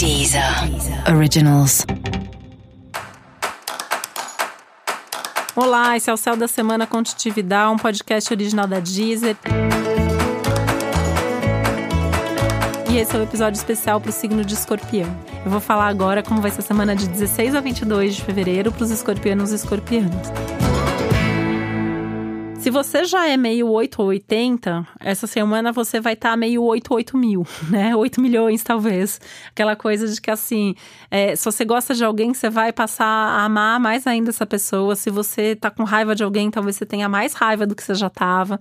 Deezer Originals. Olá, esse é o Céu da Semana com um podcast original da Deezer. E esse é o um episódio especial para o signo de escorpião. Eu vou falar agora como vai ser a semana de 16 a 22 de fevereiro para os escorpianos e escorpianos. Se você já é meio 8 ou 80, essa semana você vai estar tá meio 8, 8 mil, né? 8 milhões, talvez. Aquela coisa de que, assim, é, se você gosta de alguém, você vai passar a amar mais ainda essa pessoa. Se você tá com raiva de alguém, talvez você tenha mais raiva do que você já tava.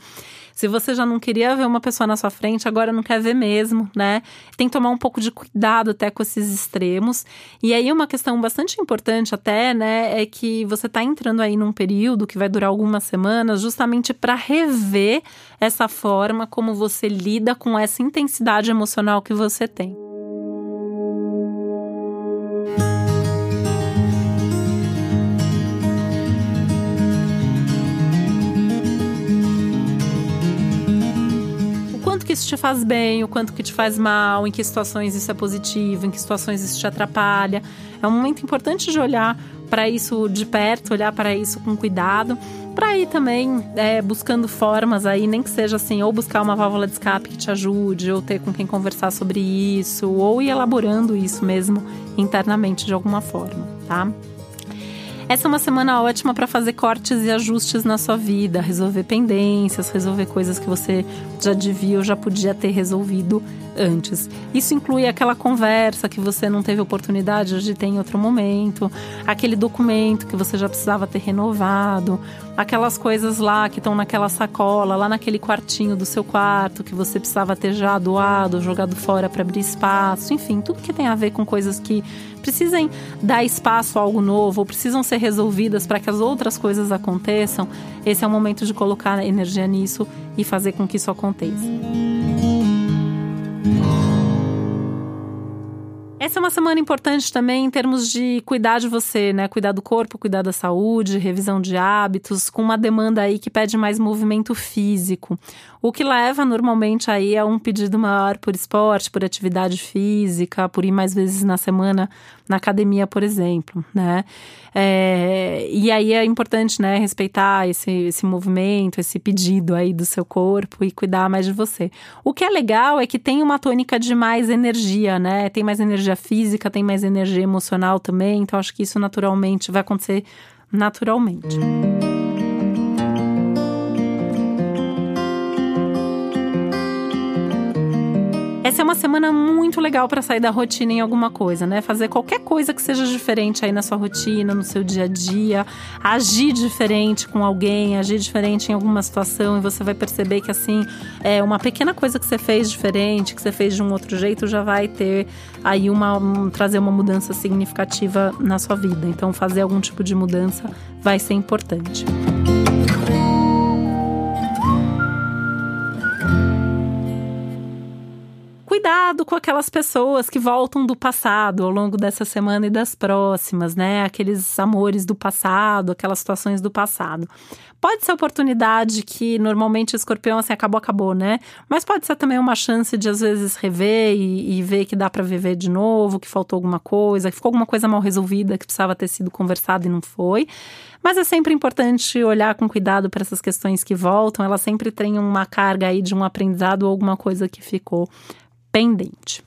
Se você já não queria ver uma pessoa na sua frente, agora não quer ver mesmo, né? Tem que tomar um pouco de cuidado até com esses extremos. E aí, uma questão bastante importante, até, né, é que você tá entrando aí num período que vai durar algumas semanas, justamente para rever essa forma como você lida com essa intensidade emocional que você tem. que isso te faz bem, o quanto que te faz mal, em que situações isso é positivo, em que situações isso te atrapalha. É um momento importante de olhar para isso de perto, olhar para isso com cuidado, para ir também é, buscando formas aí, nem que seja assim, ou buscar uma válvula de escape que te ajude, ou ter com quem conversar sobre isso, ou ir elaborando isso mesmo internamente de alguma forma, tá? Essa é uma semana ótima para fazer cortes e ajustes na sua vida, resolver pendências, resolver coisas que você já devia ou já podia ter resolvido antes. Isso inclui aquela conversa que você não teve oportunidade de ter em outro momento, aquele documento que você já precisava ter renovado, aquelas coisas lá que estão naquela sacola, lá naquele quartinho do seu quarto que você precisava ter já doado, jogado fora para abrir espaço, enfim, tudo que tem a ver com coisas que precisem dar espaço a algo novo ou precisam ser resolvidas para que as outras coisas aconteçam, esse é o momento de colocar energia nisso e fazer com que isso aconteça. Essa é uma semana importante também em termos de cuidar de você, né? Cuidar do corpo, cuidar da saúde, revisão de hábitos, com uma demanda aí que pede mais movimento físico. O que leva normalmente aí a um pedido maior por esporte, por atividade física, por ir mais vezes na semana na academia, por exemplo, né? É, e aí é importante, né, respeitar esse, esse movimento, esse pedido aí do seu corpo e cuidar mais de você. O que é legal é que tem uma tônica de mais energia, né? Tem mais energia física, tem mais energia emocional também, então acho que isso naturalmente vai acontecer naturalmente. Essa é uma semana muito legal para sair da rotina em alguma coisa, né? Fazer qualquer coisa que seja diferente aí na sua rotina, no seu dia a dia, agir diferente com alguém, agir diferente em alguma situação e você vai perceber que assim, é uma pequena coisa que você fez diferente, que você fez de um outro jeito, já vai ter aí uma um, trazer uma mudança significativa na sua vida. Então, fazer algum tipo de mudança vai ser importante. Cuidado com aquelas pessoas que voltam do passado ao longo dessa semana e das próximas, né? Aqueles amores do passado, aquelas situações do passado. Pode ser oportunidade que normalmente o escorpião assim acabou, acabou, né? Mas pode ser também uma chance de às vezes rever e, e ver que dá para viver de novo, que faltou alguma coisa, que ficou alguma coisa mal resolvida que precisava ter sido conversada e não foi. Mas é sempre importante olhar com cuidado para essas questões que voltam, elas sempre têm uma carga aí de um aprendizado ou alguma coisa que ficou pendente.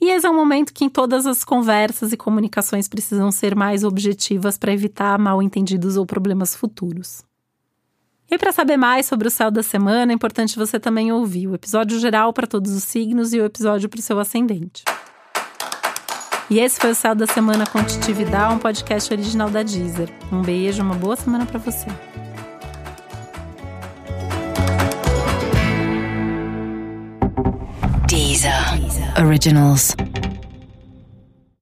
E esse é um momento que em todas as conversas e comunicações precisam ser mais objetivas para evitar mal entendidos ou problemas futuros. E para saber mais sobre o céu da semana, é importante você também ouvir o episódio geral para todos os signos e o episódio para o seu ascendente. E esse foi o Céu da Semana com Titividade, um podcast original da Deezer. Um beijo, uma boa semana para você. Originals.